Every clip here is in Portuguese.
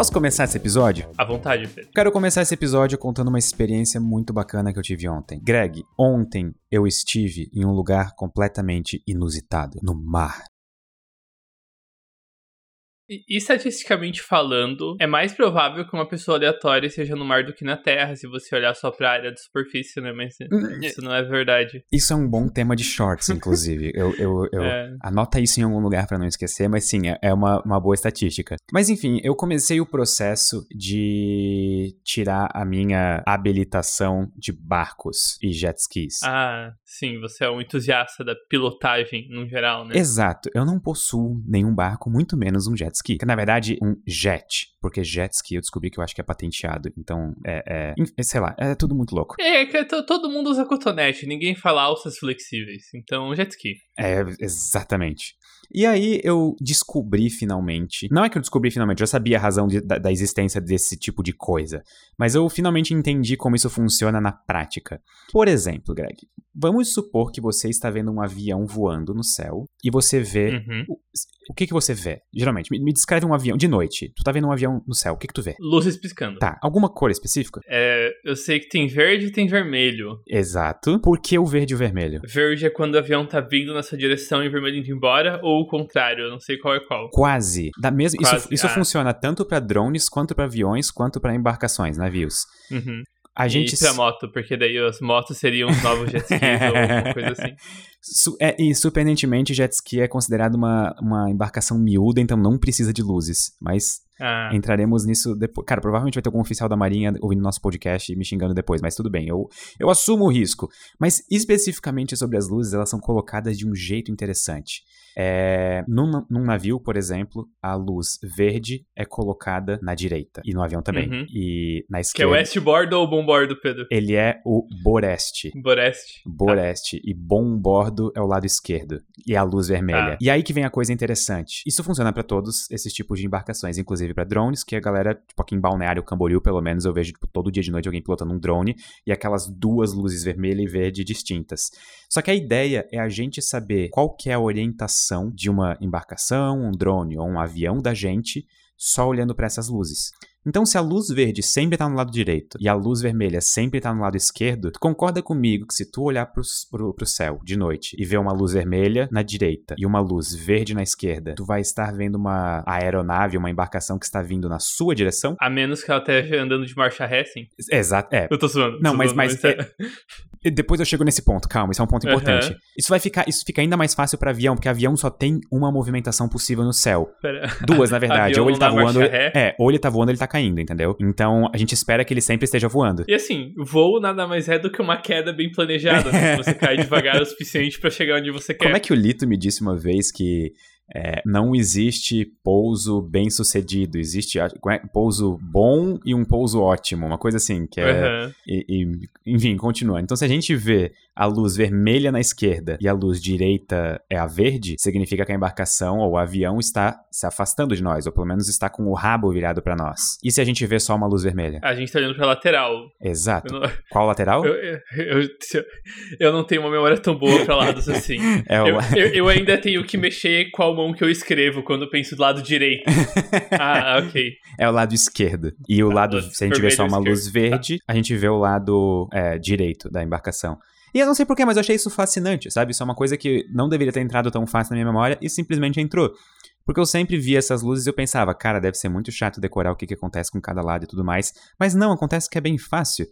Posso começar esse episódio? À vontade, Pedro. Quero começar esse episódio contando uma experiência muito bacana que eu tive ontem. Greg, ontem eu estive em um lugar completamente inusitado, no mar. E, estatisticamente falando, é mais provável que uma pessoa aleatória seja no mar do que na terra, se você olhar só pra área de superfície, né? Mas hum, isso não é verdade. Isso é um bom tema de shorts, inclusive. eu eu, eu é. Anota isso em algum lugar para não esquecer, mas sim, é, é uma, uma boa estatística. Mas enfim, eu comecei o processo de tirar a minha habilitação de barcos e jet skis. Ah, sim, você é um entusiasta da pilotagem no geral, né? Exato. Eu não possuo nenhum barco, muito menos um jet ski. Que na verdade, um jet. Porque jet ski eu descobri que eu acho que é patenteado. Então, é. é sei lá, é tudo muito louco. É, que todo mundo usa cotonete, ninguém fala alças flexíveis. Então, jet ski. É, exatamente. E aí eu descobri finalmente. Não é que eu descobri finalmente, eu já sabia a razão de, da, da, existência desse tipo de coisa. Mas eu finalmente entendi como isso funciona na prática. Por exemplo, Greg, vamos supor que você está vendo um avião voando no céu e você vê. Uhum. O, o, que, que você vê? Geralmente, me, me, descreve um avião de noite. Tu tá vendo um avião no céu, o que, que tu vê? Luzes piscando. Tá. Alguma cor específica? É, eu sei que tem verde e tem vermelho. Exato. Por que o verde e o vermelho? Verde é quando o avião tá vindo na sua direção e vermelho indo embora, ou o contrário, eu não sei qual é qual. Quase. Da mesma, Quase. Isso, isso ah. funciona tanto para drones, quanto para aviões, quanto para embarcações, navios. Uhum. A gente... E pra moto, porque daí as motos seriam os novos jet skis ou alguma coisa assim. Su é, e surpreendentemente, jet ski é considerado uma, uma embarcação miúda, então não precisa de luzes. Mas ah. entraremos nisso depois. Cara, provavelmente vai ter algum oficial da Marinha ouvindo nosso podcast e me xingando depois, mas tudo bem, eu, eu assumo o risco. Mas especificamente sobre as luzes, elas são colocadas de um jeito interessante. É, num, num, navio, por exemplo, a luz verde é colocada na direita. E no avião também. Uhum. E na esquerda. Que é o westboard ou o bombordo, Pedro? Ele é o boreste. Boreste. Boreste. Tá. E bombordo é o lado esquerdo. E é a luz vermelha. Ah. E aí que vem a coisa interessante. Isso funciona para todos esses tipos de embarcações, inclusive para drones, que a galera, tipo aqui em Balneário Camboriú, pelo menos, eu vejo tipo, todo dia de noite alguém pilotando um drone e aquelas duas luzes vermelha e verde distintas. Só que a ideia é a gente saber qual que é a orientação de uma embarcação, um drone ou um avião da gente só olhando para essas luzes. Então, se a luz verde sempre está no lado direito e a luz vermelha sempre está no lado esquerdo, tu concorda comigo que se tu olhar para o céu de noite e ver uma luz vermelha na direita e uma luz verde na esquerda, tu vai estar vendo uma aeronave, uma embarcação que está vindo na sua direção? A menos que ela esteja andando de marcha ré, sim. Exato, é. Eu tô zoando. Não, mas, mas é... Depois eu chego nesse ponto, calma, isso é um ponto importante. Uhum. Isso vai ficar, isso fica ainda mais fácil para avião, porque avião só tem uma movimentação possível no céu. Pera. Duas, na verdade. ou ele tá voando, é, ou ele tá voando, ele tá caindo, entendeu? Então a gente espera que ele sempre esteja voando. E assim, voo nada mais é do que uma queda bem planejada. se você cai devagar o suficiente para chegar onde você quer. Como é que o Lito me disse uma vez que é, não existe pouso bem sucedido, existe é, pouso bom e um pouso ótimo, uma coisa assim, que é. Uhum. E, e, enfim, continua. Então, se a gente vê a luz vermelha na esquerda e a luz direita é a verde, significa que a embarcação ou o avião está se afastando de nós, ou pelo menos está com o rabo virado para nós. E se a gente vê só uma luz vermelha? A gente está olhando para lateral. Exato. Não... Qual lateral? Eu, eu, eu, eu, não tenho uma memória tão boa para lados assim. é o... eu, eu, ainda tenho que mexer qual mão que eu escrevo quando eu penso do lado direito. ah, ok. É o lado esquerdo. E o ah, lado, se a gente vê só uma luz verde, tá. a gente vê o lado é, direito da embarcação. E eu não sei porquê, mas eu achei isso fascinante, sabe? Isso é uma coisa que não deveria ter entrado tão fácil na minha memória e simplesmente entrou. Porque eu sempre via essas luzes e eu pensava, cara, deve ser muito chato decorar o que, que acontece com cada lado e tudo mais. Mas não, acontece que é bem fácil.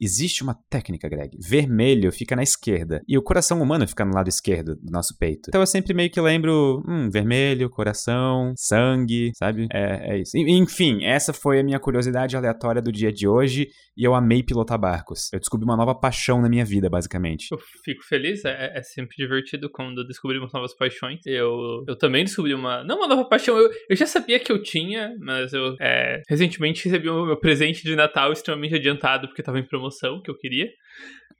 Existe uma técnica, Greg. Vermelho fica na esquerda e o coração humano fica no lado esquerdo do nosso peito. Então eu sempre meio que lembro, hum, vermelho, coração, sangue, sabe? É, é isso. Enfim, essa foi a minha curiosidade aleatória do dia de hoje e eu amei pilotar barcos. Eu descobri uma nova paixão na minha vida, basicamente. Eu fico feliz, é, é sempre divertido quando descobrimos novas paixões. Eu, eu também descobri uma. Não uma nova paixão, eu, eu já sabia que eu tinha, mas eu é, recentemente recebi o meu presente de Natal extremamente adiantado, porque tava em promoção, que eu queria.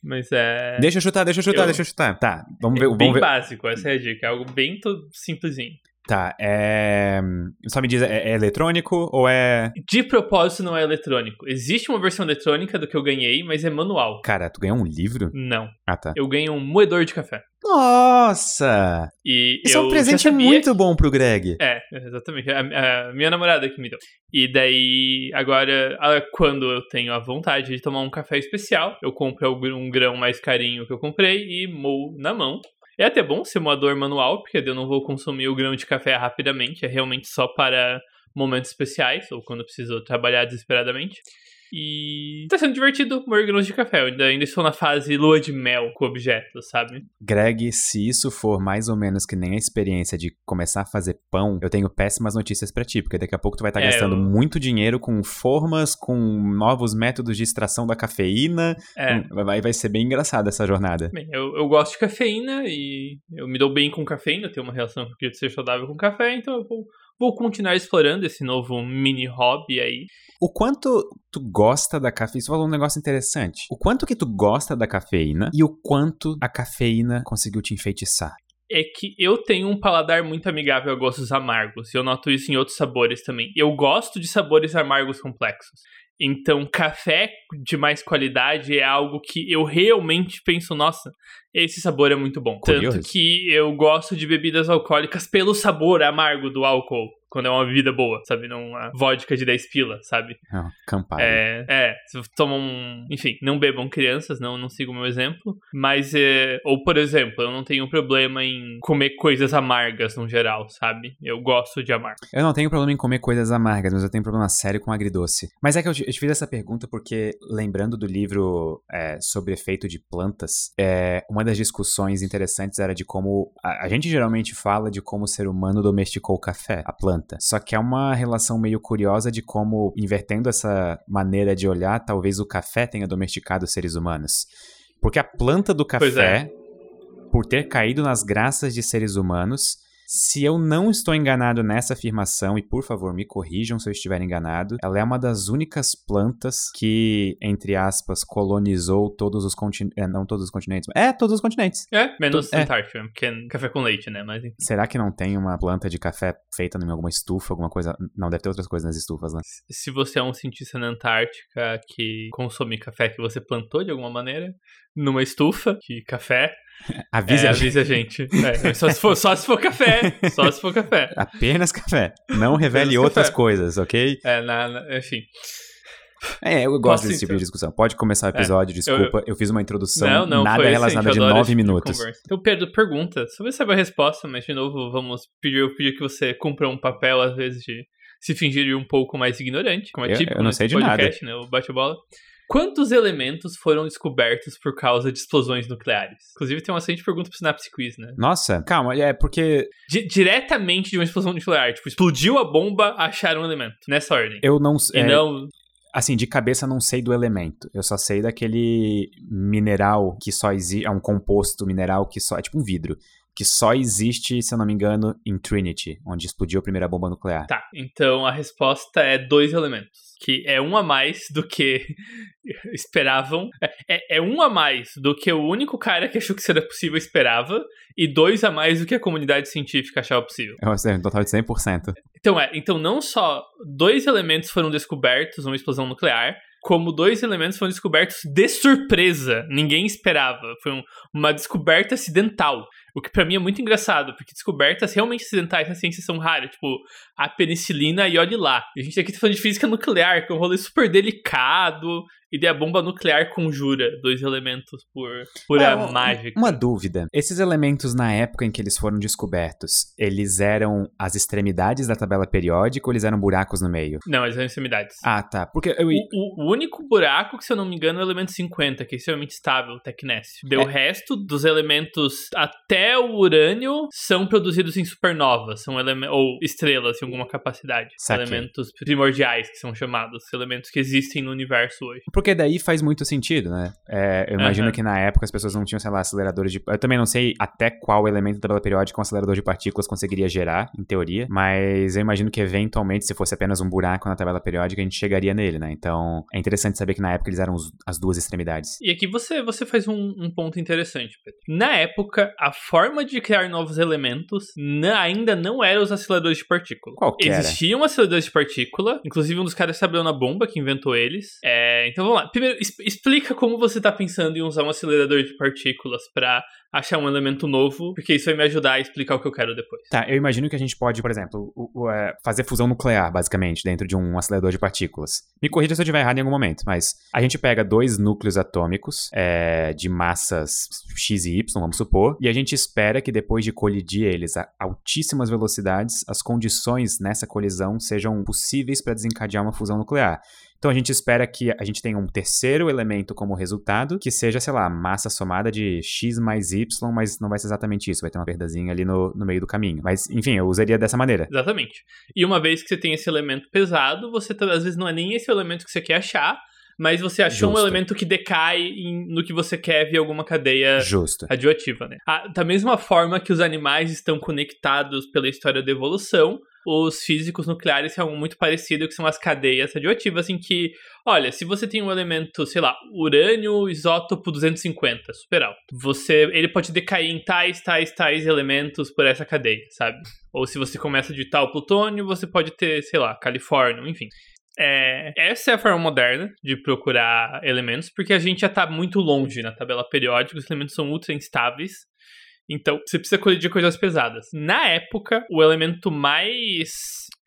Mas é. Deixa eu chutar, deixa eu chutar, eu... deixa eu chutar. Tá, vamos ver. É vamos bem ver. básico, essa é a dica. É algo bem simplesinho. Tá, é. Só me diz, é, é, eletrônico ou é. De propósito não é eletrônico. Existe uma versão eletrônica do que eu ganhei, mas é manual. Cara, tu ganhou um livro? Não. Ah, tá. Eu ganhei um moedor de café. Nossa! E Isso é um presente muito bom pro Greg. É, exatamente. A, a minha namorada que me deu. E daí, agora, quando eu tenho a vontade de tomar um café especial, eu compro um grão mais carinho que eu comprei e moo na mão. É até bom ser moador manual, porque eu não vou consumir o grão de café rapidamente. É realmente só para momentos especiais, ou quando preciso trabalhar desesperadamente. E tá sendo divertido moer grãos de café. Eu ainda, ainda estou na fase lua de mel com objetos, sabe? Greg, se isso for mais ou menos que nem a experiência de começar a fazer pão, eu tenho péssimas notícias pra ti, porque daqui a pouco tu vai estar É, gastando eu- muito dinheiro com formas, com novos métodos de extração da cafeína. É. Com- Vai, vai ser bem engraçada essa jornada. Bem, eu, eu gosto de cafeína e eu me dou bem com cafeína, tenho uma relação que eu queria ser saudável com café, então eu vou, vou continuar explorando esse novo mini hobby aí. O quanto tu gosta da cafeína? Você falou um negócio interessante. O quanto que tu gosta da cafeína e o quanto a cafeína conseguiu te enfeitiçar. É que eu tenho um paladar muito amigável a gostos amargos, e eu noto isso em outros sabores também. Eu gosto de sabores amargos complexos. Então, café de mais qualidade é algo que eu realmente penso, nossa, esse sabor é muito bom. Curioso. Tanto que eu gosto de bebidas alcoólicas pelo sabor amargo do álcool, quando é uma bebida boa, sabe? Não uma vodka de 10 pila, sabe? Campari. É, é, se tomam. um, Enfim, não bebam crianças, não, não sigam o meu exemplo. Mas, é, ou por exemplo, eu não tenho problema em comer coisas amargas no geral, sabe? Eu gosto de amargo. Eu não tenho problema em comer coisas amargas, mas eu tenho problema sério com agridoce. Mas é que eu te, eu te fiz essa pergunta porque, lembrando do livro é, sobre efeito de plantas, é, uma das discussões interessantes era de como. A, a gente geralmente fala de como o ser humano domesticou o café, a planta. Só que é uma relação meio curiosa de como, invertendo essa maneira de olhar, talvez o café tenha domesticado os seres humanos. Porque a planta do Pois café, por ter caído nas graças de seres humanos, se eu não estou enganado nessa afirmação, e por favor me corrijam se eu estiver enganado, ela é uma das únicas plantas que, entre aspas, colonizou todos os continentes. não todos os continentes. É, todos os continentes. É, menos é. Antártica, porque é café com leite, né? Mas enfim. Será que não tem uma planta de café feita em alguma estufa, alguma coisa? Não, deve ter outras coisas nas estufas, né? Se você é um cientista na Antártica que consome café que você plantou de alguma maneira, numa estufa de café, Avise é, a avisa a gente. É, só, se for, só se for café. Só se for café. Apenas café. Não revele Apenas outras café. coisas, ok? É, na, na- enfim. É, eu gosto Posso desse tipo de discussão. Pode começar o episódio, desculpa. Eu, fiz uma introdução Não, não, nada relacionada de eu nove de minutos. conversa. Então, Pedro, pergunta. Você sabe a resposta, mas de novo, vamos pedir, eu pedir que você cumpra um papel, às vezes, de se fingir de um pouco mais ignorante, como é Eu- típico eu não nesse sei de podcast, né? O bate-bola. Quantos elementos foram descobertos por causa de explosões nucleares? Inclusive, tem uma excelente pergunta pro Synapse Quiz, né? Nossa, calma, é porque Di- diretamente de uma explosão nuclear. Tipo, explodiu a bomba, acharam um elemento. Nessa ordem. eu não E é, não. Assim, de cabeça não sei do elemento. Eu só sei daquele mineral que só existe. É um composto mineral que só. É tipo um vidro. Que só existe, se eu não me engano, em Trinity, onde explodiu a primeira bomba nuclear. Tá, então a resposta é dois elementos. Que é um a mais do que esperavam. É, é, é um a mais do que o único cara que achou que era possível esperava. E dois a mais do que a comunidade científica achava possível. É um total de 100%. Então é, então não só dois elementos foram descobertos numa explosão nuclear, como dois elementos foram descobertos de surpresa. Ninguém esperava. Foi um- uma descoberta acidental. O que pra mim é muito engraçado, porque descobertas realmente acidentais na ciência são raras. Tipo, a penicilina e olhe lá. A gente aqui tá falando de física nuclear, que é um rolê super delicado. E daí a bomba nuclear conjura dois elementos por pura É, mágica. Uma dúvida. Esses elementos, na época em que eles foram descobertos, eles eram as extremidades da tabela periódica ou eles eram buracos no meio? Não, as extremidades. Ah, tá. Porque eu. O, o- o único buraco, que se eu não me engano, é o elemento 50, que é extremamente estável, Tecnésio. Daí É. O resto dos elementos até o urânio são produzidos em supernovas, são ou estrelas em alguma capacidade. Saquei. Elementos primordiais, que são chamados, elementos que existem no universo hoje. Porque daí faz muito sentido, né? É, eu imagino Aham. que na época as pessoas não tinham, sei lá, aceleradores de. Eu também não sei até qual elemento da tabela periódica um acelerador de partículas conseguiria gerar, em teoria. Mas eu imagino que eventualmente, se fosse apenas um buraco na tabela periódica, a gente chegaria nele, né? Então é interessante saber que na época eles eram os- as duas extremidades. E aqui você, você faz um, um ponto interessante, Pedro. Na época, a forma de criar novos elementos ainda não eram os aceleradores de partícula. Qual que Existiam era? aceleradores de partícula, inclusive um dos caras trabalhou na bomba que inventou eles. É, então vamos lá. Primeiro, explica como você está pensando em usar um acelerador de partículas para achar um elemento novo, porque isso vai me ajudar a explicar o que eu quero depois. Tá, eu imagino que a gente pode, por exemplo, o, o, é, fazer fusão nuclear, basicamente, dentro de um acelerador de partículas. Me corrija se eu estiver errado em algum momento, mas a gente pega dois núcleos atômicos é, de massas x e y, vamos supor, e a gente espera que depois de colidir eles a altíssimas velocidades, as condições nessa colisão sejam possíveis para desencadear uma fusão nuclear. Então a gente espera que a gente tenha um terceiro elemento como resultado, que seja, sei lá, massa somada de x mais y, mas não vai ser exatamente isso, vai ter uma perdazinha ali no, no meio do caminho. Mas, enfim, eu usaria dessa maneira. Exatamente. E uma vez que você tem esse elemento pesado, você às vezes não é nem esse elemento que você quer achar, mas você achou Justo. um elemento que decai em, no que você quer ver alguma cadeia Justo. radioativa, né? Ah, da mesma forma que os animais estão conectados pela história da evolução, os físicos nucleares são muito parecidos, que são as cadeias radioativas, em que, olha, se você tem um elemento, sei lá, urânio isótopo 250, super alto, você, ele pode decair em tais, tais, tais elementos por essa cadeia, sabe? Ou se você começa de tal plutônio, você pode ter, sei lá, califórnio, enfim. É, essa é a forma moderna de procurar elementos, porque a gente já está muito longe na tabela periódica, os elementos são ultra instáveis, então, você precisa colidir coisas pesadas. Na época, o elemento mais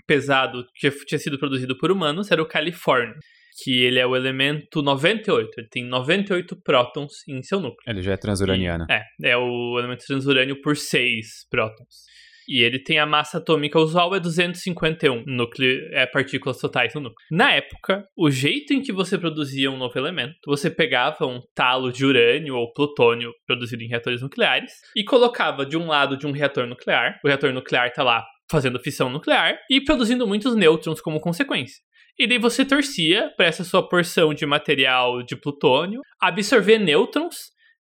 pesado que tinha sido produzido por humanos era o Califórnio. Que ele é o elemento 98. Ele tem 98 prótons em seu núcleo. Ele já é transuraniano. E, é, é o elemento transurânio por 6 prótons. E ele tem a massa atômica usual é 251 núcleo, é partículas totais no núcleo. Na época, o jeito em que você produzia um novo elemento, você pegava um talo de urânio ou plutônio produzido em reatores nucleares e colocava de um lado de um reator nuclear. O reator nuclear está lá fazendo fissão nuclear e produzindo muitos nêutrons como consequência. E daí você torcia para essa sua porção de material de plutônio absorver nêutrons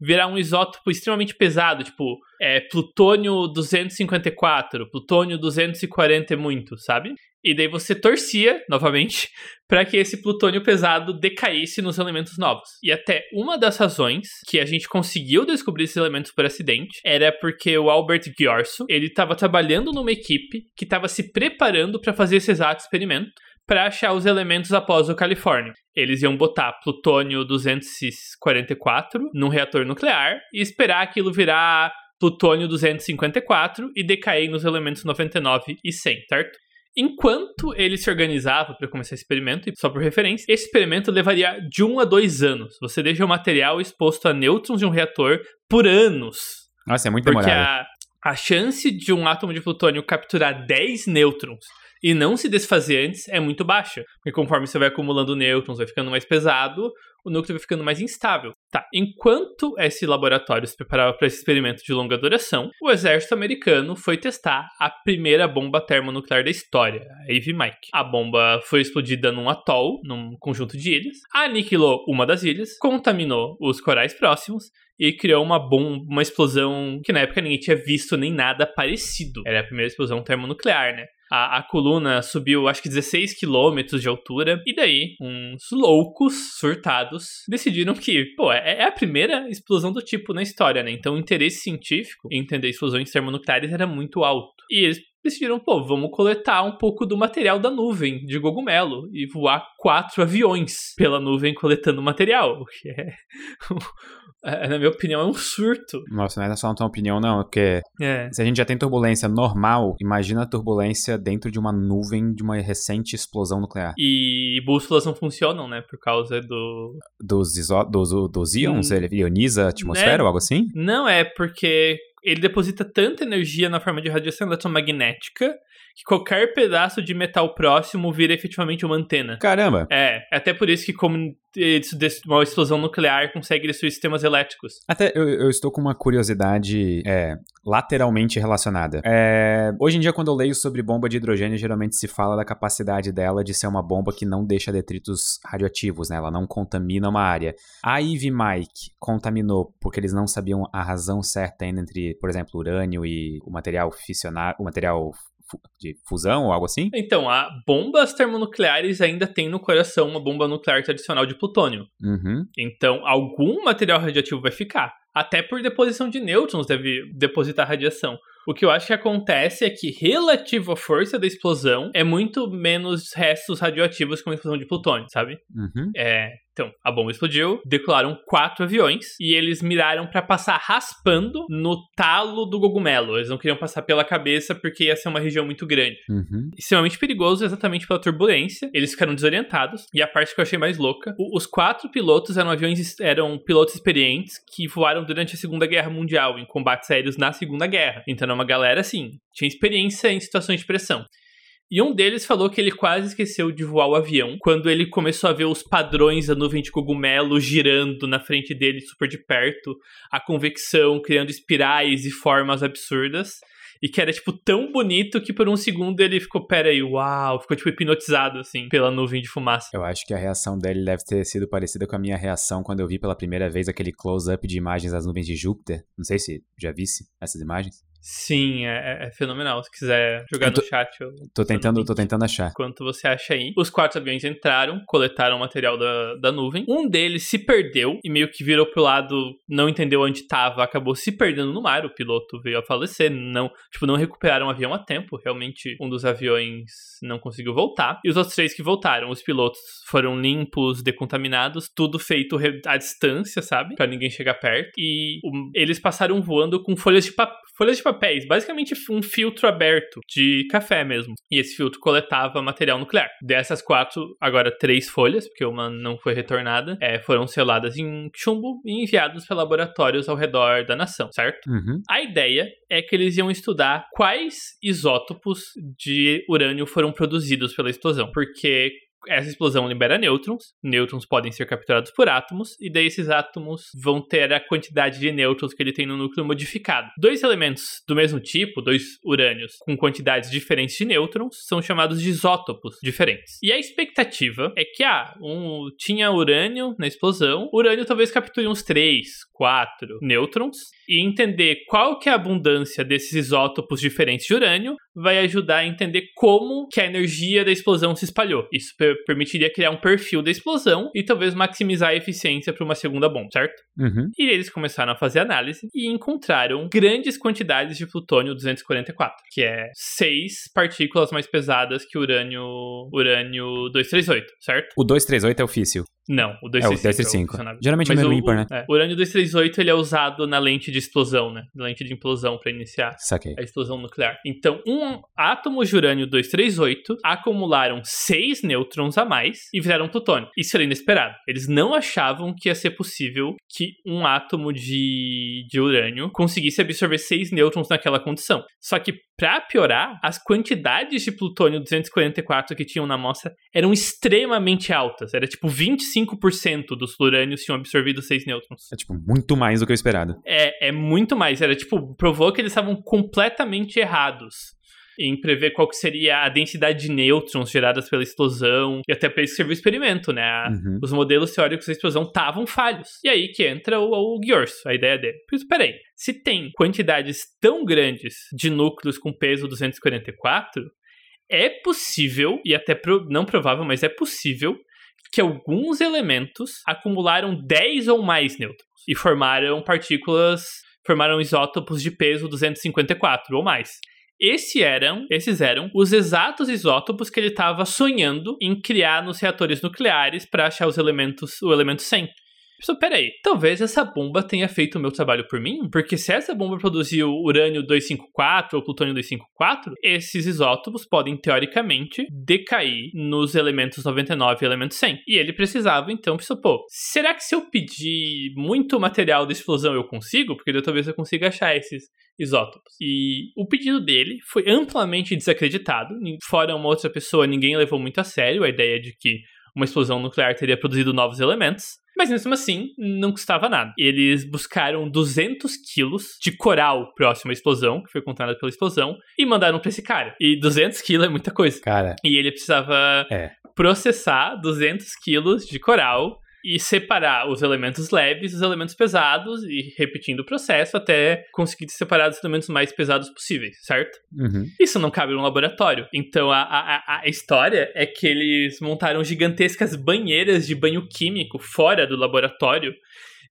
virar um isótopo extremamente pesado, tipo, é, plutônio 254, plutônio 240 e muito, sabe? E daí você torcia, novamente, para que esse plutônio pesado decaísse nos elementos novos. E até uma das razões que a gente conseguiu descobrir esses elementos por acidente era porque o Albert Ghiorso, ele estava trabalhando numa equipe que estava se preparando para fazer esse exato experimento para achar os elementos após o Califórnio. Eles iam botar plutônio 244 num reator nuclear e esperar aquilo virar plutônio 254 e decair nos elementos 99 e 100, certo? Enquanto ele se organizava para começar esse experimento, e só por referência, esse experimento levaria de um a dois anos. Você deixa o material exposto a nêutrons de um reator por anos. Nossa, é muito demorado. Porque a, a chance de um átomo de plutônio capturar 10 nêutrons e não se desfazer antes é muito baixa. Porque conforme você vai acumulando nêutrons, vai ficando mais pesado, o núcleo vai ficando mais instável. Tá, enquanto esse laboratório se preparava para esse experimento de longa duração, o exército americano foi testar a primeira bomba termonuclear da história, a Ivy Mike. A bomba foi explodida num atol, num conjunto de ilhas, aniquilou uma das ilhas, contaminou os corais próximos e criou uma bomba, uma explosão que na época ninguém tinha visto nem nada parecido. Era a primeira explosão termonuclear, né? A, a coluna subiu, acho que 16 quilômetros de altura. E daí, uns loucos surtados decidiram que, pô, é, é, a primeira explosão do tipo na história, né? Então o interesse científico em entender explosões termonucleares era muito alto. E eles decidiram, pô, vamos coletar um pouco do material da nuvem de Gogumelo e voar quatro aviões pela nuvem coletando material, o que é, na minha opinião, é um surto. Nossa, não é só na tua opinião, não, porque é. se a gente já tem turbulência normal, imagina a turbulência dentro de uma nuvem de uma recente explosão nuclear. E bússolas não funcionam, né, por causa do... Dos, iso... dos, dos íons? Hum. Ele ioniza a atmosfera é. ou algo assim? Não, é porque ele deposita tanta energia na forma de radiação eletromagnética que qualquer pedaço de metal próximo vira efetivamente uma antena. Caramba! É, até por isso que como uma explosão nuclear consegue destruir sistemas elétricos. Até eu, eu estou com uma curiosidade é, lateralmente relacionada. É, hoje em dia, quando eu leio sobre bomba de hidrogênio, geralmente se fala da capacidade dela de ser uma bomba que não deixa detritos radioativos, né? Ela não contamina uma área. A Ivy Mike contaminou porque eles não sabiam a razão certa ainda entre, por exemplo, urânio e o material fissionar, o material de fusão ou algo assim? Então, a bombas termonucleares ainda tem no coração uma bomba nuclear tradicional de plutônio. Uhum. Então, algum material radioativo vai ficar. Até por deposição de nêutrons deve depositar radiação. O que eu acho que acontece é que, relativo à força da explosão, é muito menos restos radioativos que uma explosão de plutônio, sabe? Uhum. É, então, a bomba explodiu, decolaram quatro aviões e eles miraram para passar raspando no talo do cogumelo. Eles não queriam passar pela cabeça porque ia ser uma região muito grande. Uhum. Extremamente perigoso, exatamente pela turbulência. Eles ficaram desorientados. E a parte que eu achei mais louca: os quatro pilotos eram aviões, eram pilotos experientes que voaram durante a Segunda Guerra Mundial, em combates aéreos na Segunda Guerra. Então era uma galera assim, tinha experiência em situações de pressão. E um deles falou que ele quase esqueceu de voar o avião quando ele começou a ver os padrões da nuvem de cogumelo girando na frente dele super de perto, a convecção criando espirais e formas absurdas. E que era, tipo, tão bonito que por um segundo ele ficou, pera aí, uau, ficou, tipo, hipnotizado, assim, pela nuvem de fumaça. Eu acho que a reação dele deve ter sido parecida com a minha reação quando eu vi pela primeira vez aquele close-up de imagens das nuvens de Júpiter. Não sei se já visse essas imagens. Sim, é, é fenomenal. Se quiser jogar tô- no chat, eu Tô tentando, tô tentando achar. Quanto você acha aí? Os quatro aviões entraram, coletaram o material da, da nuvem. Um deles se perdeu e meio que virou pro lado, não entendeu onde estava, acabou se perdendo no mar. O piloto veio a falecer, não, tipo, não recuperaram o avião a tempo. Realmente, um dos aviões não conseguiu voltar. E os outros três que voltaram, os pilotos foram limpos, decontaminados, tudo feito à distância, sabe? Pra ninguém chegar perto. E o- eles passaram voando com folhas de papel. Folhas de papéis, basicamente um filtro aberto de café mesmo. E esse filtro coletava material nuclear. Dessas quatro, agora três folhas, porque uma não foi retornada, é, foram seladas em chumbo e enviados para laboratórios ao redor da nação, certo? Uhum. A ideia é que eles iam estudar quais isótopos de urânio foram produzidos pela explosão, porque essa explosão libera nêutrons, nêutrons podem ser capturados por átomos, e daí esses átomos vão ter a quantidade de nêutrons que ele tem no núcleo modificado. Dois elementos do mesmo tipo, dois urânios com quantidades diferentes de nêutrons, são chamados de isótopos diferentes. E a expectativa é que, ah, um, tinha urânio na explosão, urânio talvez capture uns 3, 4 nêutrons, e entender qual que é a abundância desses isótopos diferentes de urânio vai ajudar a entender como que a energia da explosão se espalhou. Isso per- permitiria criar um perfil da explosão e talvez maximizar a eficiência para uma segunda bomba, certo? Uhum. E eles começaram a fazer análise e encontraram grandes quantidades de plutônio 244, que é seis partículas mais pesadas que o urânio, urânio 238, certo? O 238 é o físsil. Não, o É o 235. 235. funcionável. Geralmente é Mas o o, ímpar, né? é, o urânio 238 ele é usado na lente de explosão, né? Lente de implosão para iniciar Saquei. a explosão nuclear. Então, um átomo de urânio 238 acumularam seis nêutrons a mais e viraram plutônio. Isso era inesperado. Eles não achavam que ia ser possível que um átomo de, de urânio conseguisse absorver seis nêutrons naquela condição. Só que, para piorar, as quantidades de plutônio 244 que tinham na amostra eram extremamente altas. Era tipo 25% dos urânios tinham absorvido seis nêutrons. É tipo muito mais do que eu esperado. É, é muito mais. Era tipo, provou que eles estavam completamente errados em prever qual que seria a densidade de nêutrons geradas pela explosão. E até para isso serviu o experimento, né? Uhum. Os modelos teóricos da explosão estavam falhos. E aí que entra o, o a ideia dele. Por isso, peraí, se tem quantidades tão grandes de núcleos com peso 244, é possível, e até pro- não provável, mas é possível, que alguns elementos acumularam 10 ou mais nêutrons e formaram partículas, formaram isótopos de peso 254 ou mais. Esse eram, esses eram os exatos isótopos que ele estava sonhando em criar nos reatores nucleares para achar os elementos, o elemento 100. Pessoal, peraí, talvez essa bomba tenha feito o meu trabalho por mim? Porque se essa bomba produziu urânio 254 ou plutônio 254, esses isótopos podem, teoricamente, decair nos elementos 99 e elemento 100. E ele precisava, então, pensou, pô, será que se eu pedir muito material da explosão eu consigo? Porque talvez eu consiga achar esses isótopos. E o pedido dele foi amplamente desacreditado. Fora uma outra pessoa, ninguém levou muito a sério a ideia de que uma explosão nuclear teria produzido novos elementos. Mas mesmo assim, não custava nada. Eles buscaram 200 quilos de coral próximo à explosão, que foi contaminado pela explosão, e mandaram pra esse cara. E 200 quilos é muita coisa. Cara, E ele precisava É. processar 200 quilos de coral e separar os elementos leves dos elementos pesados e repetindo o processo até conseguir separar os elementos mais pesados possíveis, certo? Uhum. Isso não cabe num laboratório. Então a, a, a história é que eles montaram gigantescas banheiras de banho químico fora do laboratório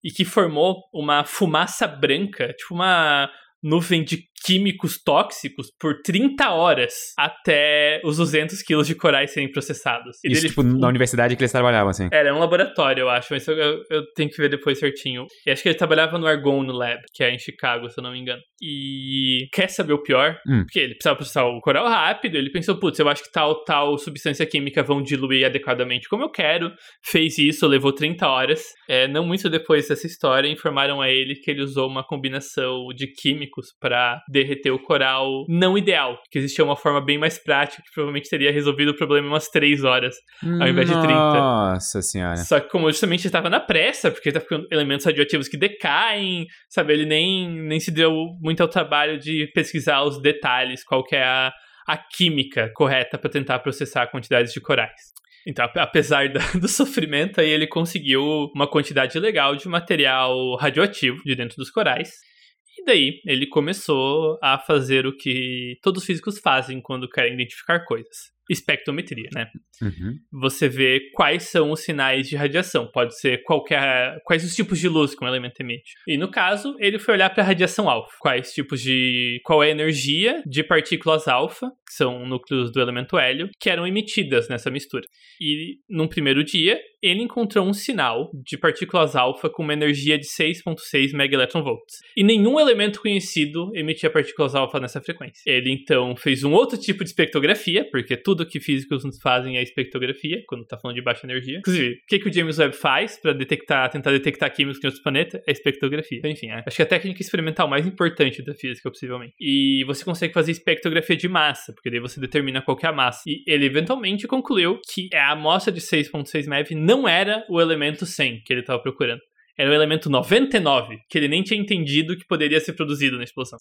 e que formou uma fumaça branca, tipo uma nuvem de químicos tóxicos por 30 horas até os 200 quilos de corais serem processados. E Isso, dele, tipo, na universidade que eles trabalhavam, assim? Era um laboratório, eu acho, mas eu, eu, tenho que ver depois certinho. E acho que ele trabalhava no Argon no Lab, que é em Chicago, se eu não me engano. E quer saber o pior? Hum. Porque ele precisava processar o coral rápido, ele pensou, putz, eu acho que tal, tal substância química vão diluir adequadamente como eu quero. Fez isso, levou 30 horas. É, não muito depois dessa história, informaram a ele que ele usou uma combinação de químicos para derreter o coral não ideal, que existia uma forma bem mais prática que provavelmente teria resolvido o problema em umas 3 horas, ao invés de 30. Nossa senhora. Só que como justamente estava na pressa, porque tá com elementos radioativos que decaem, sabe, ele nem, nem se deu muito ao trabalho de pesquisar os detalhes, qual que é a, a química correta para tentar processar quantidades de corais. Então, apesar do sofrimento, aí ele conseguiu uma quantidade legal de material radioativo de dentro dos corais. E daí ele começou a fazer o que todos os físicos fazem quando querem identificar coisas espectrometria, né? Uhum. Você vê quais são os sinais de radiação. Pode ser qualquer, quais os tipos de luz que um elemento emite. E no caso, ele foi olhar para a radiação alfa. Quais tipos de, qual é a energia de partículas alfa, que são núcleos do elemento hélio, que eram emitidas nessa mistura. E num primeiro dia, ele encontrou um sinal de partículas alfa com uma energia de 6.6 megaelectronvolts. E nenhum elemento conhecido emitia partículas alfa nessa frequência. Ele então fez um outro tipo de espectrografia, porque tudo tudo que físicos fazem é espectrografia, quando tá falando de baixa energia. Inclusive, o que, que o James Webb faz para detectar, tentar detectar químicos em outros planetas é espectrografia. Então, enfim, é, acho que é a técnica experimental mais importante da física, possivelmente. E você consegue fazer espectrografia de massa, porque daí você determina qual é a massa. E ele eventualmente concluiu que a amostra de 6.6 MeV não era o elemento 100 que ele estava procurando. Era o elemento 99, que ele nem tinha entendido que poderia ser produzido na explosão.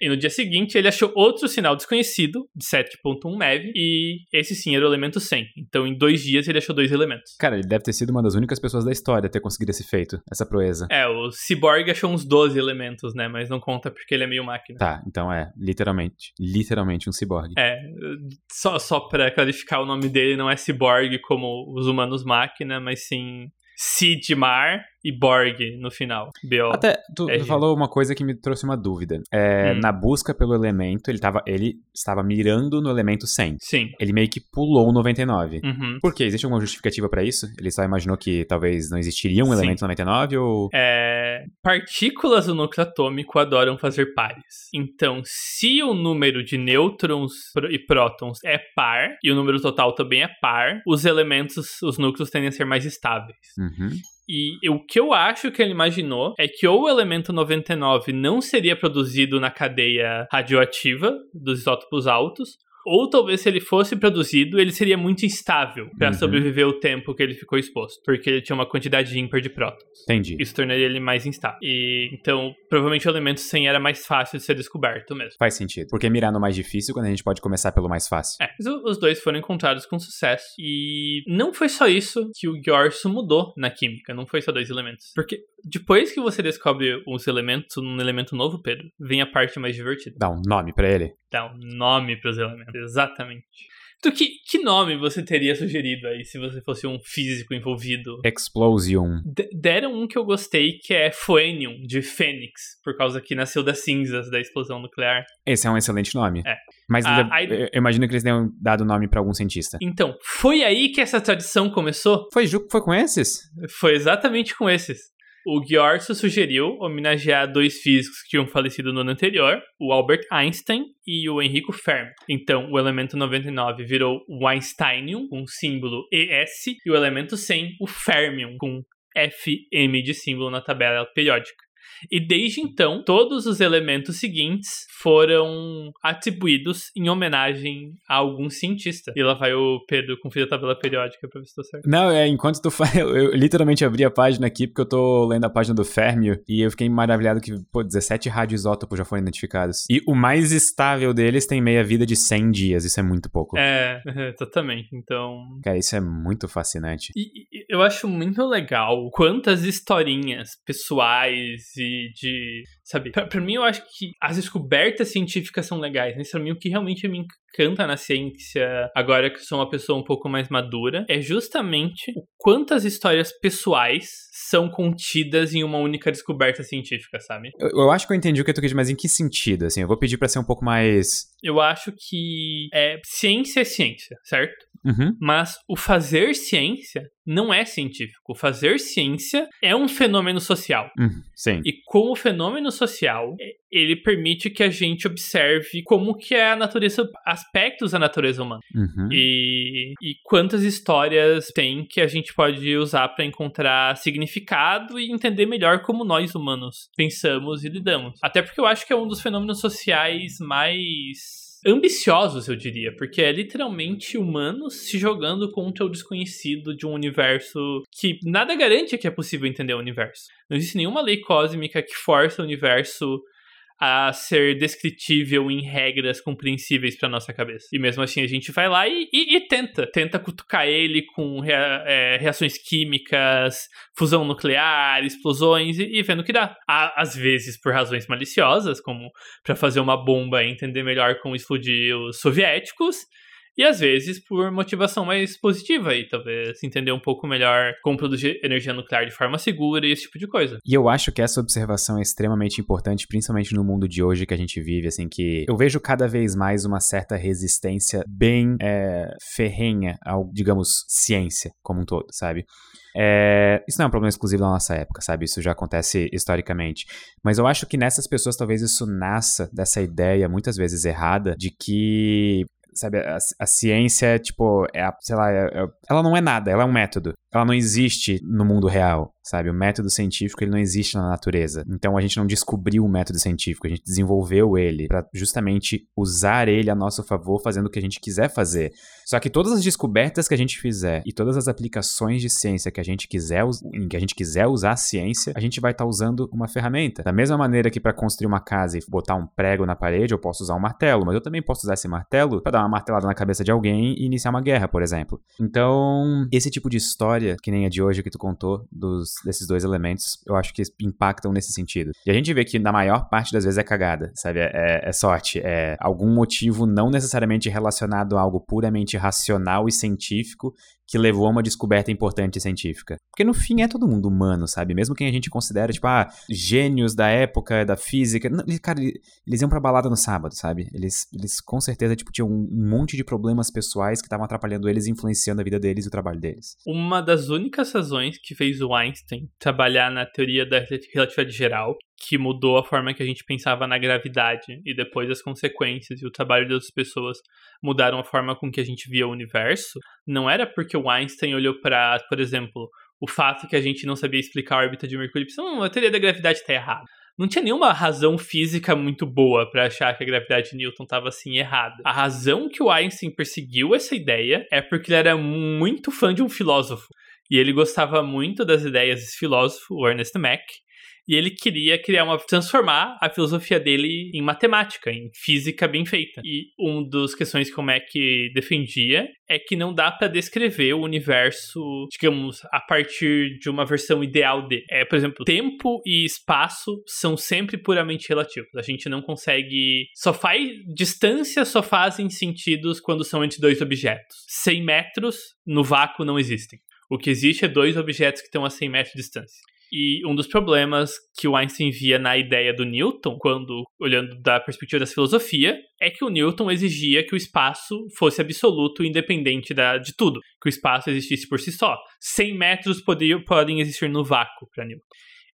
E no dia seguinte, ele achou outro sinal desconhecido, de 7.1 MeV, e esse sim era o elemento 100. Então, em dois dias, ele achou dois elementos. Cara, ele deve ter sido uma das únicas pessoas da história a ter conseguido esse feito, essa proeza. É, o Cyborg achou uns 12 elementos, né? Mas não conta porque ele é meio máquina. Tá, então é, literalmente. Literalmente um cyborg. É, só, só pra clarificar, o nome dele não é Cyborg como os humanos máquina, mas sim Sidmar e Borg no final. B-O. Até, tu, tu, falou uma coisa que me trouxe uma dúvida. É, hum. Na busca pelo elemento, ele, tava, ele estava mirando no elemento 100. Sim. Ele meio que pulou o 99. Uhum. Por quê? Existe alguma justificativa para isso? Ele só imaginou que talvez não existiria um Sim. elemento 99 ou... É, partículas do núcleo atômico adoram fazer pares. Então, se o número de nêutrons e prótons é par, e o número total também é par, os elementos, os núcleos tendem a ser mais estáveis. Uhum. E o que eu acho que ele imaginou é que ou o elemento 99 não seria produzido na cadeia radioativa dos isótopos altos, ou talvez se ele fosse produzido, ele seria muito instável para uhum. sobreviver o tempo que ele ficou exposto, porque ele tinha uma quantidade ímpar de prótons. Entendi. Isso tornaria ele mais instável. E então, provavelmente o elemento 100 era mais fácil de ser descoberto mesmo. Faz sentido. Porque mirar no mais difícil quando a gente pode começar pelo mais fácil. É, os dois foram encontrados com sucesso e não foi só isso que o Giorso mudou na química, não foi só dois elementos. Porque depois que você descobre os elementos, um elemento novo, Pedro, vem a parte mais divertida. Dá um nome para ele. Dá um nome para os elementos, exatamente. Então, que, que nome você teria sugerido aí se você fosse um físico envolvido? Explosion. D deram um que eu gostei, que é Phoenium, de Fênix, por causa que nasceu das cinzas da explosão nuclear. Esse é um excelente nome. É. Mas a, a, eu imagino que eles tenham dado nome para algum cientista. Então, foi aí que essa tradição começou? Foi, foi com esses? Foi exatamente com esses. O Gyorso sugeriu homenagear dois físicos que tinham falecido no ano anterior, o Albert Einstein e o Enrico Fermi. Então, o elemento 99 virou o Einsteinium, com símbolo ES, e o elemento 100, o Fermium, com FM de símbolo na tabela periódica. E desde então, todos os elementos seguintes foram atribuídos em homenagem a algum cientista. E lá vai o Pedro conferir a tabela periódica pra ver se tá certo. Não, é, enquanto tu faz, eu, eu, literalmente abri a página aqui porque eu tô lendo a página do Férmio e eu fiquei maravilhado que, pô, 17 radioisótopos já foram identificados. E o mais estável deles tem meia-vida de 100 dias, isso é muito pouco. É, exatamente, então... Cara, isso é muito fascinante. E, e eu acho muito legal quantas historinhas pessoais e de. Sabe? Pra, pra mim, eu acho que as descobertas científicas são legais. Né? Isso pra mim, o que realmente me encanta na ciência, agora que sou uma pessoa um pouco mais madura, é justamente o quantas histórias pessoais são contidas em uma única descoberta científica, sabe? Eu, eu acho que eu entendi o que tu quis, mas em que sentido? Assim, eu vou pedir para ser um pouco mais. Eu acho que é, ciência é ciência, certo? Uhum. Mas o fazer ciência não é científico. Fazer ciência é um fenômeno social. Uhum, sim. E como fenômeno social, ele permite que a gente observe como que é a natureza, aspectos da natureza humana. Uhum. E, e quantas histórias tem que a gente pode usar para encontrar significado e entender melhor como nós humanos pensamos e lidamos. Até porque eu acho que é um dos fenômenos sociais mais ambiciosos, eu diria, porque é literalmente humanos se jogando contra o desconhecido de um universo que nada garante que é possível entender o universo. Não existe nenhuma lei cósmica que força o universo a ser descritível em regras compreensíveis para nossa cabeça. E mesmo assim a gente vai lá e, e, e tenta. Tenta cutucar ele com rea, é, reações químicas, fusão nuclear, explosões e, e vendo o que dá. às vezes por razões maliciosas, como para fazer uma bomba e entender melhor como explodir os soviéticos e às vezes por motivação mais positiva e talvez entender um pouco melhor como produzir energia nuclear de forma segura e esse tipo de coisa. E eu acho que essa observação é extremamente importante, principalmente no mundo de hoje que a gente vive, assim, que eu vejo cada vez mais uma certa resistência bem é, ferrenha ao, digamos, ciência como um todo, sabe? É, isso não é um problema exclusivo da nossa época, sabe? Isso já acontece historicamente. Mas eu acho que nessas pessoas talvez isso nasça dessa ideia, muitas vezes errada, de que sabe, a, a ciência, tipo, é a, sei lá, é, é, ela não é nada, ela é um método. Ela não existe no mundo real sabe? O método científico ele não existe na natureza. Então a gente não descobriu o método científico, a gente desenvolveu ele para justamente usar ele a nosso favor, fazendo o que a gente quiser fazer. Só que todas as descobertas que a gente fizer e todas as aplicações de ciência que a gente quiser, em que a gente quiser usar a ciência, a gente vai estar tá usando uma ferramenta. Da mesma maneira que para construir uma casa e botar um prego na parede, eu posso usar um martelo, mas eu também posso usar esse martelo para dar uma martelada na cabeça de alguém e iniciar uma guerra, por exemplo. Então, esse tipo de história, que nem a de hoje que tu contou dos desses dois elementos, eu acho que impactam nesse sentido. E a gente vê que na maior parte das vezes é cagada, sabe? É, é, é sorte, é algum motivo não necessariamente relacionado a algo puramente racional e científico que levou a uma descoberta importante científica. Porque no fim é todo mundo humano, sabe? Mesmo quem a gente considera, tipo, ah, gênios da época da física. Não, cara, eles iam pra balada no sábado, sabe? Eles, eles com certeza, tipo, tinham um monte de problemas pessoais que estavam atrapalhando eles, influenciando a vida deles e o trabalho deles. Uma das únicas razões que fez o Einstein trabalhar na teoria da relatividade geral que mudou a forma que a gente pensava na gravidade e depois as consequências e o trabalho das pessoas mudaram a forma com que a gente via o universo, não era porque o Einstein olhou para, por exemplo, o fato que a gente não sabia explicar a órbita de Mercúrio hum, a teoria da gravidade está errada. Não tinha nenhuma razão física muito boa para achar que a gravidade de Newton estava assim errada. A razão que o Einstein perseguiu essa ideia é porque ele era muito fã de um filósofo. E ele gostava muito das ideias desse filósofo, Ernest Mach, e ele queria criar uma transformar a filosofia dele em matemática, em física bem feita. E uma das questões que o Mac defendia é que não dá para descrever o universo, digamos, a partir de uma versão ideal dele. É, por exemplo, tempo e espaço são sempre puramente relativos. A gente não consegue, só faz distância só fazem sentidos quando são entre dois objetos. 100 metros no vácuo não existem. O que existe é dois objetos que estão a 100 metros de distância. E um dos problemas que o Einstein via na ideia do Newton, quando olhando da perspectiva da filosofia, é que o Newton exigia que o espaço fosse absoluto, independente da, de tudo, que o espaço existisse por si só. 100 metros poderiam, podem existir no vácuo para Newton.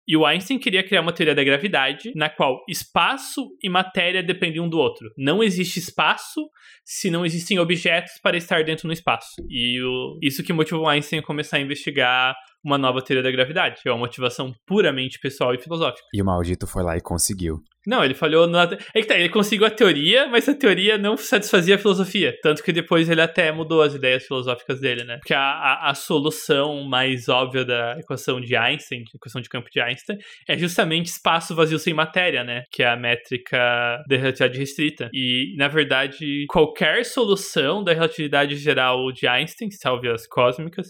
E o Einstein queria criar uma teoria da gravidade na qual espaço e matéria dependem um do outro. Não existe espaço se não existem objetos para estar dentro do espaço. E o, isso que motivou Einstein a começar a investigar uma nova teoria da gravidade. É uma motivação puramente pessoal e filosófica. E o maldito foi lá e conseguiu. Não, ele falhou na. É que tá, ele conseguiu a teoria, mas a teoria não satisfazia a filosofia. Tanto que depois ele até mudou as ideias filosóficas dele, né? Porque a, a, a solução mais óbvia da equação de Einstein, equação de campo de Einstein, é justamente espaço vazio sem matéria, né? Que é a métrica da relatividade restrita. E, na verdade, qualquer solução da relatividade geral de Einstein, salve as cósmicas,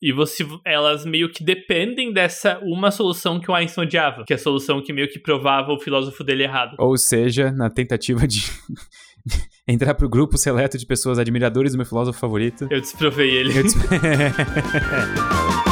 E você, elas meio que dependem dessa uma solução que o Einstein odiava, que é a solução que meio que provava o filósofo dele errado. Ou seja, na tentativa de entrar pro grupo seleto de pessoas admiradores do meu filósofo favorito. Eu desprovei ele. Eu despre...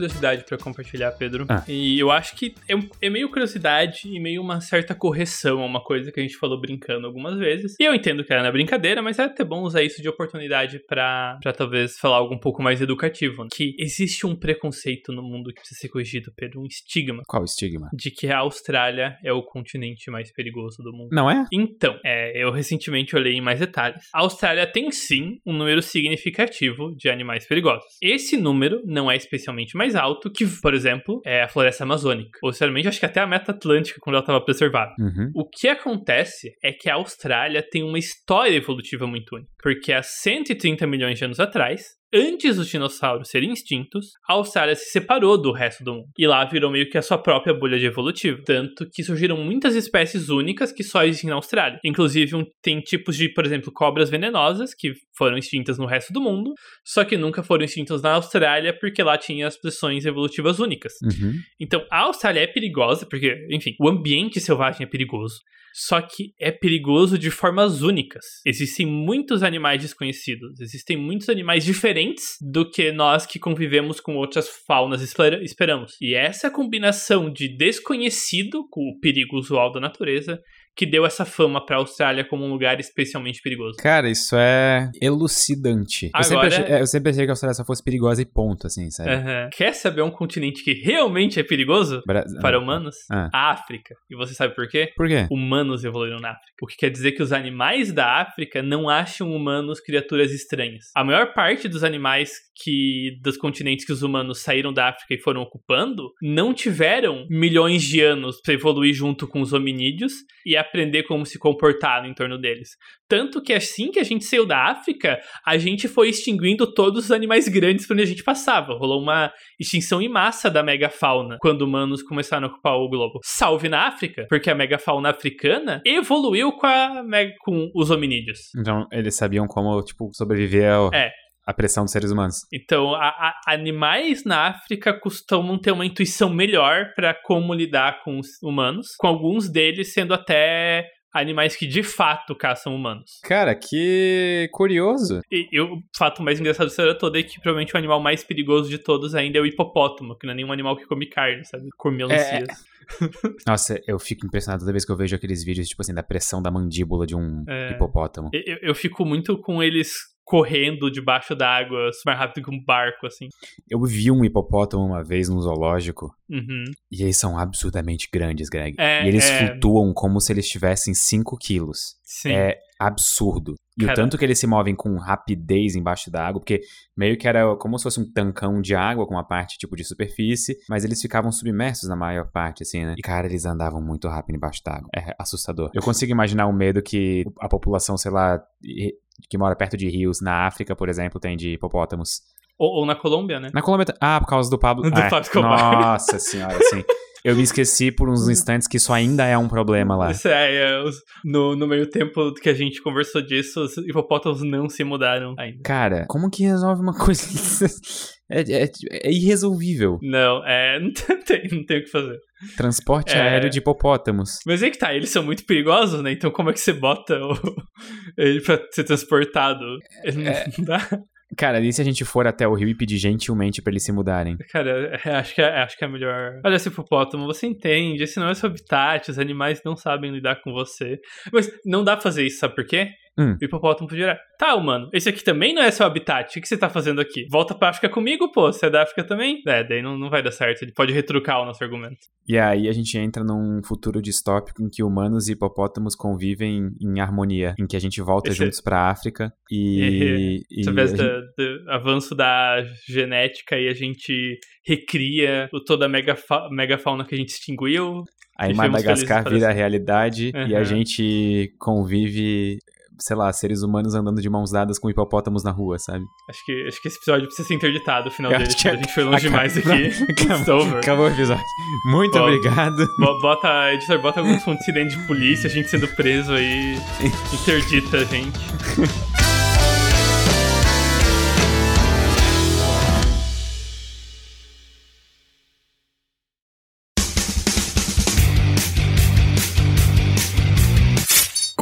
curiosidade para compartilhar, Pedro. Ah. E eu acho que é, é, meio curiosidade e meio uma certa correção a uma coisa que a gente falou brincando algumas vezes. E eu entendo que era na brincadeira, mas é até bom usar isso de oportunidade para talvez falar algo um pouco mais educativo. Né? Que existe um preconceito no mundo que precisa ser corrigido, Pedro, um estigma. Qual estigma? De que a Austrália é o continente mais perigoso do mundo. Não é? Então, é, eu recentemente olhei em mais detalhes. A Austrália tem sim um número significativo de animais perigosos. Esse número não é especialmente mais alto que, por exemplo, é a floresta amazônica. Ou, sinceramente, acho que até a meta atlântica, quando ela estava preservada. Uhum. O que acontece é que a Austrália tem uma história evolutiva muito única. Porque há 130 milhões de anos atrás, Antes dos dinossauros serem extintos, a Austrália se separou do resto do mundo. E lá virou meio que a sua própria bolha de evolutivo. Tanto que surgiram muitas espécies únicas que só existem na Austrália. Inclusive, um, tem tipos de, por exemplo, cobras venenosas que foram extintas no resto do mundo, só que nunca foram extintas na Austrália porque lá tinha as pressões evolutivas únicas. Uhum. Então, a Austrália é perigosa porque, enfim, o ambiente selvagem é perigoso. Só que é perigoso de formas únicas. Existem muitos animais desconhecidos, existem muitos animais diferentes do que nós que convivemos com outras faunas esper esperamos. E essa combinação de desconhecido com o perigo usual da natureza que deu essa fama pra Austrália como um lugar especialmente perigoso. Cara, isso é elucidante. Agora... Eu, sempre achei, eu sempre achei que a Austrália só fosse perigosa e ponto, assim, sabe? Uhum. Quer saber um continente que realmente é perigoso Bra... para ah, humanos? Ah. A África. E você sabe por quê? Por quê? Humanos evoluíram na África. O que quer dizer que os animais da África não acham humanos criaturas estranhas. A maior parte dos animais que dos continentes que os humanos saíram da África e foram ocupando não tiveram milhões de anos para evoluir junto com os hominídeos e aprender como se comportar no entorno deles. Tanto que assim que a gente saiu da África, a gente foi extinguindo todos os animais grandes por onde a gente passava. Rolou uma extinção em massa da megafauna quando humanos começaram a ocupar o globo. Salve na África, porque a megafauna africana evoluiu com, a, com os hominídeos. Então, eles sabiam como, tipo, sobreviver ao... É, a pressão dos seres humanos. Então, a, a, animais na África costumam ter uma intuição melhor para como lidar com os humanos, com alguns deles sendo até animais que de fato caçam humanos. Cara, que curioso. E, e o fato mais engraçado da história toda é que provavelmente o animal mais perigoso de todos ainda é o hipopótamo, que não é nenhum animal que come carne, sabe? Come melancias. É... Nossa, eu fico impressionado toda vez que eu vejo aqueles vídeos, tipo assim, da pressão da mandíbula de um é... hipopótamo. Eu, eu fico muito com eles correndo debaixo da água mais rápido que um barco, assim. Eu vi um hipopótamo uma vez no zoológico. Uhum. E eles são absurdamente grandes, Greg. É, e eles é... flutuam como se eles tivessem 5 quilos. Sim. É absurdo. E Cara. o tanto que eles se movem com rapidez embaixo da água, porque meio que era como se fosse um tancão de água com uma parte tipo de superfície, mas eles ficavam submersos na maior parte, assim, né? E cara, eles andavam muito rápido embaixo da água. É assustador. Eu consigo imaginar o medo que a população, sei lá, que mora perto de rios, na África, por exemplo, tem de hipopótamos. Ou, ou na Colômbia, né? Na Colômbia. Ah, por causa do Pablo. Do ah, Pablo Escobar. Nossa senhora, sim. Eu me esqueci por uns instantes que isso ainda é um problema lá. Isso é, é no, no meio tempo que a gente conversou disso, os hipopótamos não se mudaram ainda. Cara, como que resolve uma coisa é, é, é, irresolvível. Não, é, não tem, não tem o que fazer. Transporte É. aéreo de hipopótamos. Mas é que tá, eles são muito perigosos, né? Então como é que você bota o, ele pra ser transportado? Ele não, É. não dá. Cara, e se a gente for até o rio e pedir gentilmente pra eles se mudarem? Cara, é, acho, que é, acho que é melhor. Olha, esse hipopótamo, você entende, esse não é seu habitat, os animais não sabem lidar com você. Mas não dá pra fazer isso, sabe por quê? Hum. O hipopótamo podia olhar. Tá, humano, esse aqui também não é seu habitat. O que você tá fazendo aqui? Volta pra África comigo, pô. Você é da África também? É, daí não, não vai dar certo. Ele pode retrucar o nosso argumento. E aí a gente entra num futuro distópico em que humanos e hipopótamos convivem em harmonia, em que a gente volta esse... juntos pra África e. e Através gente... do avanço da genética e a gente recria toda a megafa megafauna que a gente extinguiu. Aí Madagascar vira realidade uhum. e a gente convive sei lá, seres humanos andando de mãos dadas com hipopótamos na rua, sabe? Acho que, acho que esse episódio precisa ser interditado, o final dele. Que a gente foi longe demais aqui. Acabou, acabou, o episódio. Muito Bom, obrigado. Bota, editor, bota alguns fontes de polícia, a gente sendo preso aí. interdita a gente.